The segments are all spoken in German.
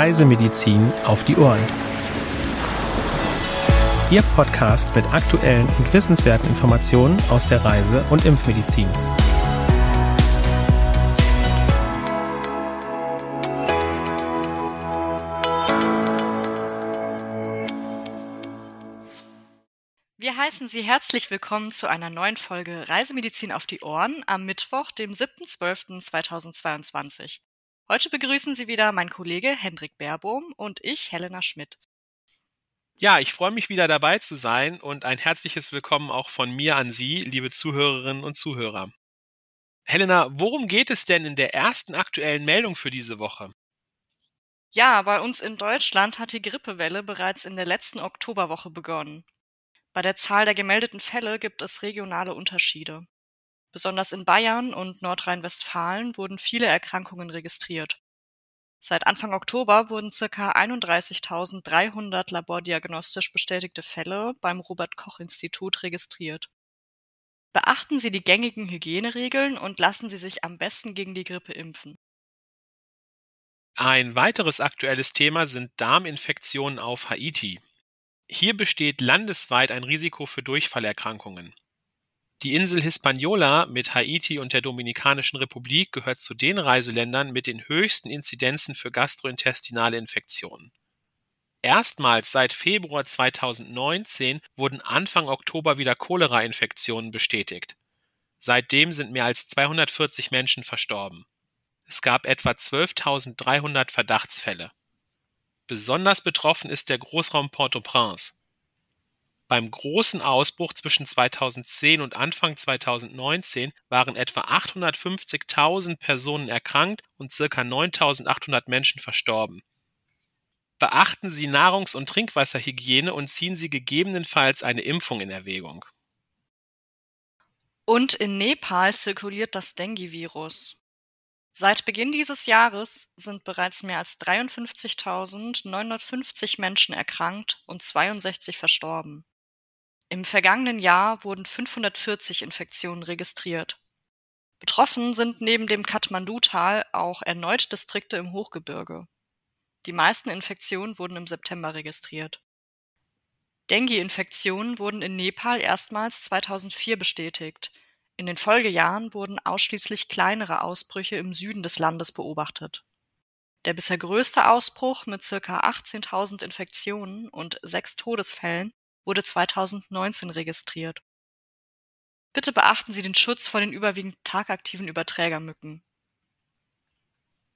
Reisemedizin auf die Ohren. Ihr Podcast mit aktuellen und wissenswerten Informationen aus der Reise- und Impfmedizin. Wir heißen Sie herzlich willkommen zu einer neuen Folge Reisemedizin auf die Ohren am Mittwoch, dem 7.12.2022. Heute begrüßen Sie wieder mein Kollege Hendrik Baerbohm und ich, Helena Schmidt. Ja, ich freue mich wieder dabei zu sein und ein herzliches Willkommen auch von mir an Sie, liebe Zuhörerinnen und Zuhörer. Helena, worum geht es denn in der ersten aktuellen Meldung für diese Woche? Ja, bei uns in Deutschland hat die Grippewelle bereits in der letzten Oktoberwoche begonnen. Bei der Zahl der gemeldeten Fälle gibt es regionale Unterschiede. Besonders in Bayern und Nordrhein-Westfalen wurden viele Erkrankungen registriert. Seit Anfang Oktober wurden circa 31.300 labordiagnostisch bestätigte Fälle beim Robert Koch Institut registriert. Beachten Sie die gängigen Hygieneregeln und lassen Sie sich am besten gegen die Grippe impfen. Ein weiteres aktuelles Thema sind Darminfektionen auf Haiti. Hier besteht landesweit ein Risiko für Durchfallerkrankungen. Die Insel Hispaniola mit Haiti und der Dominikanischen Republik gehört zu den Reiseländern mit den höchsten Inzidenzen für gastrointestinale Infektionen. Erstmals seit Februar 2019 wurden Anfang Oktober wieder Cholera-Infektionen bestätigt. Seitdem sind mehr als 240 Menschen verstorben. Es gab etwa 12.300 Verdachtsfälle. Besonders betroffen ist der Großraum Port-au-Prince. Beim großen Ausbruch zwischen 2010 und Anfang 2019 waren etwa 850.000 Personen erkrankt und circa 9.800 Menschen verstorben. Beachten Sie Nahrungs- und Trinkwasserhygiene und ziehen Sie gegebenenfalls eine Impfung in Erwägung. Und in Nepal zirkuliert das Dengue-Virus. Seit Beginn dieses Jahres sind bereits mehr als 53.950 Menschen erkrankt und 62 verstorben. Im vergangenen Jahr wurden 540 Infektionen registriert. Betroffen sind neben dem Kathmandu-Tal auch erneut Distrikte im Hochgebirge. Die meisten Infektionen wurden im September registriert. Dengue-Infektionen wurden in Nepal erstmals 2004 bestätigt. In den Folgejahren wurden ausschließlich kleinere Ausbrüche im Süden des Landes beobachtet. Der bisher größte Ausbruch mit circa 18.000 Infektionen und sechs Todesfällen wurde 2019 registriert. Bitte beachten Sie den Schutz vor den überwiegend tagaktiven Überträgermücken.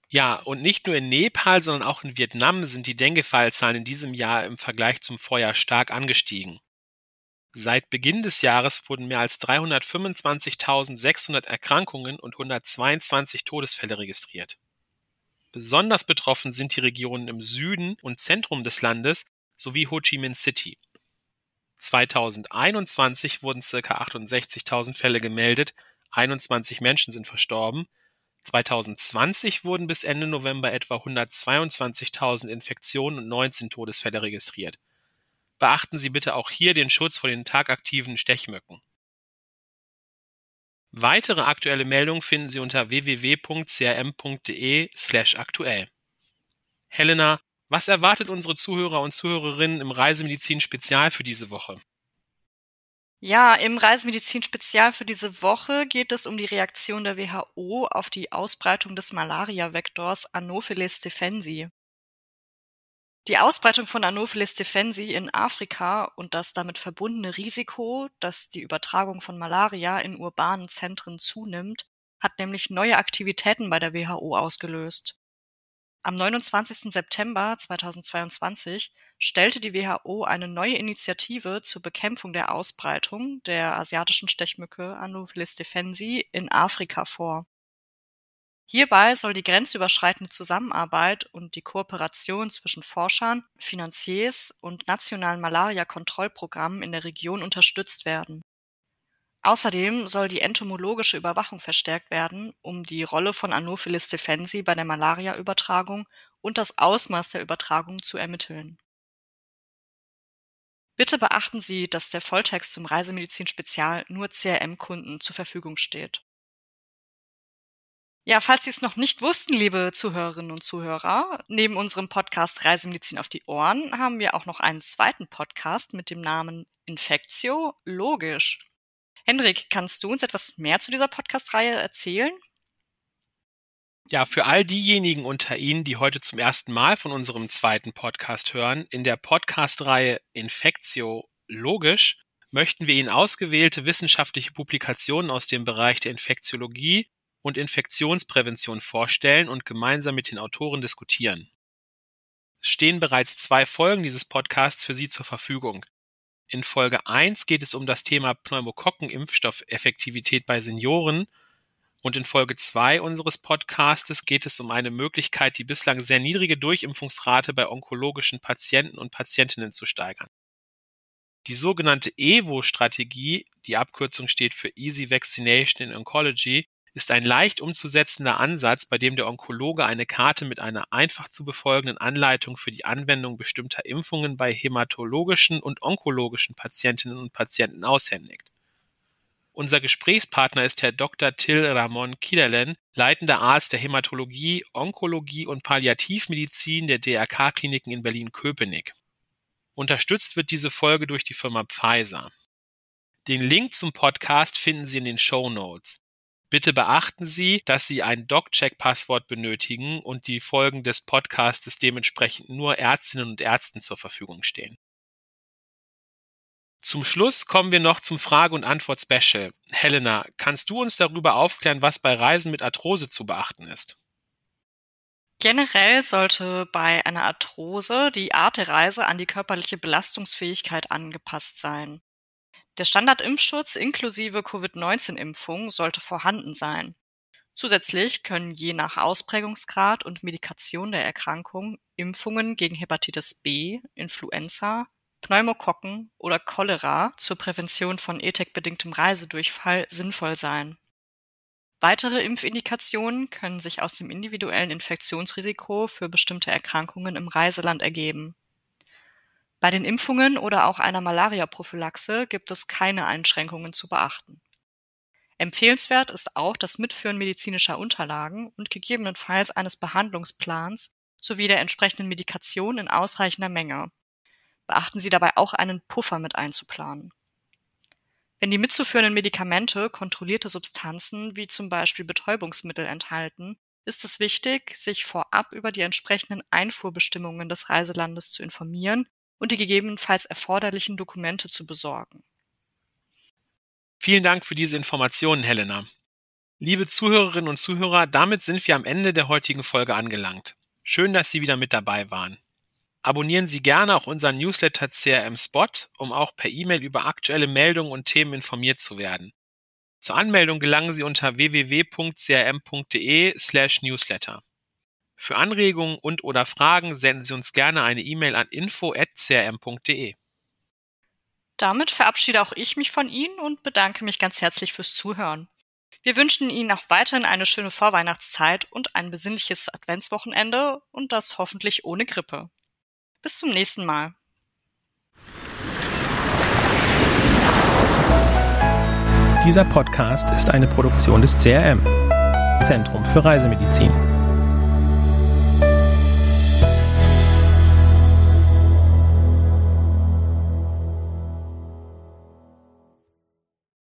Ja, und nicht nur in Nepal, sondern auch in Vietnam sind die Dengue-Fallzahlen in diesem Jahr im Vergleich zum Vorjahr stark angestiegen. Seit Beginn des Jahres wurden mehr als 325.600 Erkrankungen und 122 Todesfälle registriert. Besonders betroffen sind die Regionen im Süden und Zentrum des Landes sowie Ho Chi Minh City. 2021 wurden circa 68.000 Fälle gemeldet, 21 Menschen sind verstorben. 2020 wurden bis Ende November etwa 122.000 Infektionen und 19 Todesfälle registriert. Beachten Sie bitte auch hier den Schutz vor den tagaktiven Stechmücken. Weitere aktuelle Meldungen finden Sie unter www.crm.de/aktuell. Helena, was erwartet unsere Zuhörer und Zuhörerinnen im Reisemedizin Spezial für diese Woche? Ja, im Reisemedizin Spezial für diese Woche geht es um die Reaktion der WHO auf die Ausbreitung des Malaria-Vektors Anopheles stephensi. Die Ausbreitung von Anopheles stephensi in Afrika und das damit verbundene Risiko, dass die Übertragung von Malaria in urbanen Zentren zunimmt, hat nämlich neue Aktivitäten bei der WHO ausgelöst. Am 29. September 2022 stellte die WHO eine neue Initiative zur Bekämpfung der Ausbreitung der asiatischen Stechmücke Anopheles defensi in Afrika vor. Hierbei soll die grenzüberschreitende Zusammenarbeit und die Kooperation zwischen Forschern, Finanziers und nationalen Malaria-Kontrollprogrammen in der Region unterstützt werden Außerdem soll die entomologische Überwachung verstärkt werden, um die Rolle von Anopheles stephensi bei der Malariaübertragung und das Ausmaß der Übertragung zu ermitteln. Bitte beachten Sie, dass der Volltext zum Reisemedizin Spezial nur CRM-Kunden zur Verfügung steht. Ja, falls Sie es noch nicht wussten, liebe Zuhörerinnen und Zuhörer, neben unserem Podcast Reisemedizin auf die Ohren haben wir auch noch einen zweiten Podcast mit dem Namen Infektio Logisch. Hendrik, kannst du uns etwas mehr zu dieser Podcast-Reihe erzählen? Ja, für all diejenigen unter Ihnen, die heute zum ersten Mal von unserem zweiten Podcast hören, in der Podcast-Reihe Infektio Logisch möchten wir Ihnen ausgewählte wissenschaftliche Publikationen aus dem Bereich der Infektiologie und Infektionsprävention vorstellen und gemeinsam mit den Autoren diskutieren. Es stehen bereits zwei Folgen dieses Podcasts für Sie zur Verfügung. In Folge 1 geht es um das Thema Pneumokokken-Impfstoffeffektivität bei Senioren und in Folge 2 unseres Podcastes geht es um eine Möglichkeit, die bislang sehr niedrige Durchimpfungsrate bei onkologischen Patienten und Patientinnen zu steigern. Die sogenannte EVO-Strategie, die Abkürzung steht für Easy Vaccination in Oncology, ist ein leicht umzusetzender Ansatz, bei dem der Onkologe eine Karte mit einer einfach zu befolgenden Anleitung für die Anwendung bestimmter Impfungen bei hämatologischen und onkologischen Patientinnen und Patienten aushändigt. Unser Gesprächspartner ist Herr Dr. Till Ramon Kiederlen, leitender Arzt der Hämatologie, Onkologie und Palliativmedizin der DRK-Kliniken in Berlin-Köpenick. Unterstützt wird diese Folge durch die Firma Pfizer. Den Link zum Podcast finden Sie in den Show Notes. Bitte beachten Sie, dass Sie ein DocCheck-Passwort benötigen und die Folgen des Podcastes dementsprechend nur Ärztinnen und Ärzten zur Verfügung stehen. Zum Schluss kommen wir noch zum Frage- und Antwort-Special. Helena, kannst du uns darüber aufklären, was bei Reisen mit Arthrose zu beachten ist? Generell sollte bei einer Arthrose die Art der Reise an die körperliche Belastungsfähigkeit angepasst sein. Der Standardimpfschutz inklusive Covid-19-Impfung sollte vorhanden sein. Zusätzlich können je nach Ausprägungsgrad und Medikation der Erkrankung Impfungen gegen Hepatitis B, Influenza, Pneumokokken oder Cholera zur Prävention von ETEC-bedingtem Reisedurchfall sinnvoll sein. Weitere Impfindikationen können sich aus dem individuellen Infektionsrisiko für bestimmte Erkrankungen im Reiseland ergeben bei den Impfungen oder auch einer Malaria-Prophylaxe gibt es keine Einschränkungen zu beachten. Empfehlenswert ist auch das Mitführen medizinischer Unterlagen und gegebenenfalls eines Behandlungsplans sowie der entsprechenden Medikation in ausreichender Menge. Beachten Sie dabei auch einen Puffer mit einzuplanen. Wenn die mitzuführenden Medikamente kontrollierte Substanzen wie zum Beispiel Betäubungsmittel enthalten, ist es wichtig, sich vorab über die entsprechenden Einfuhrbestimmungen des Reiselandes zu informieren und die gegebenenfalls erforderlichen Dokumente zu besorgen. Vielen Dank für diese Informationen, Helena. Liebe Zuhörerinnen und Zuhörer, damit sind wir am Ende der heutigen Folge angelangt. Schön, dass Sie wieder mit dabei waren. Abonnieren Sie gerne auch unseren Newsletter CRM Spot, um auch per E-Mail über aktuelle Meldungen und Themen informiert zu werden. Zur Anmeldung gelangen Sie unter www.crm.de slash newsletter. Für Anregungen und/oder Fragen senden Sie uns gerne eine E-Mail an info@crm.de. Damit verabschiede auch ich mich von Ihnen und bedanke mich ganz herzlich fürs Zuhören. Wir wünschen Ihnen auch weiterhin eine schöne Vorweihnachtszeit und ein besinnliches Adventswochenende und das hoffentlich ohne Grippe. Bis zum nächsten Mal. Dieser Podcast ist eine Produktion des CRM, Zentrum für Reisemedizin.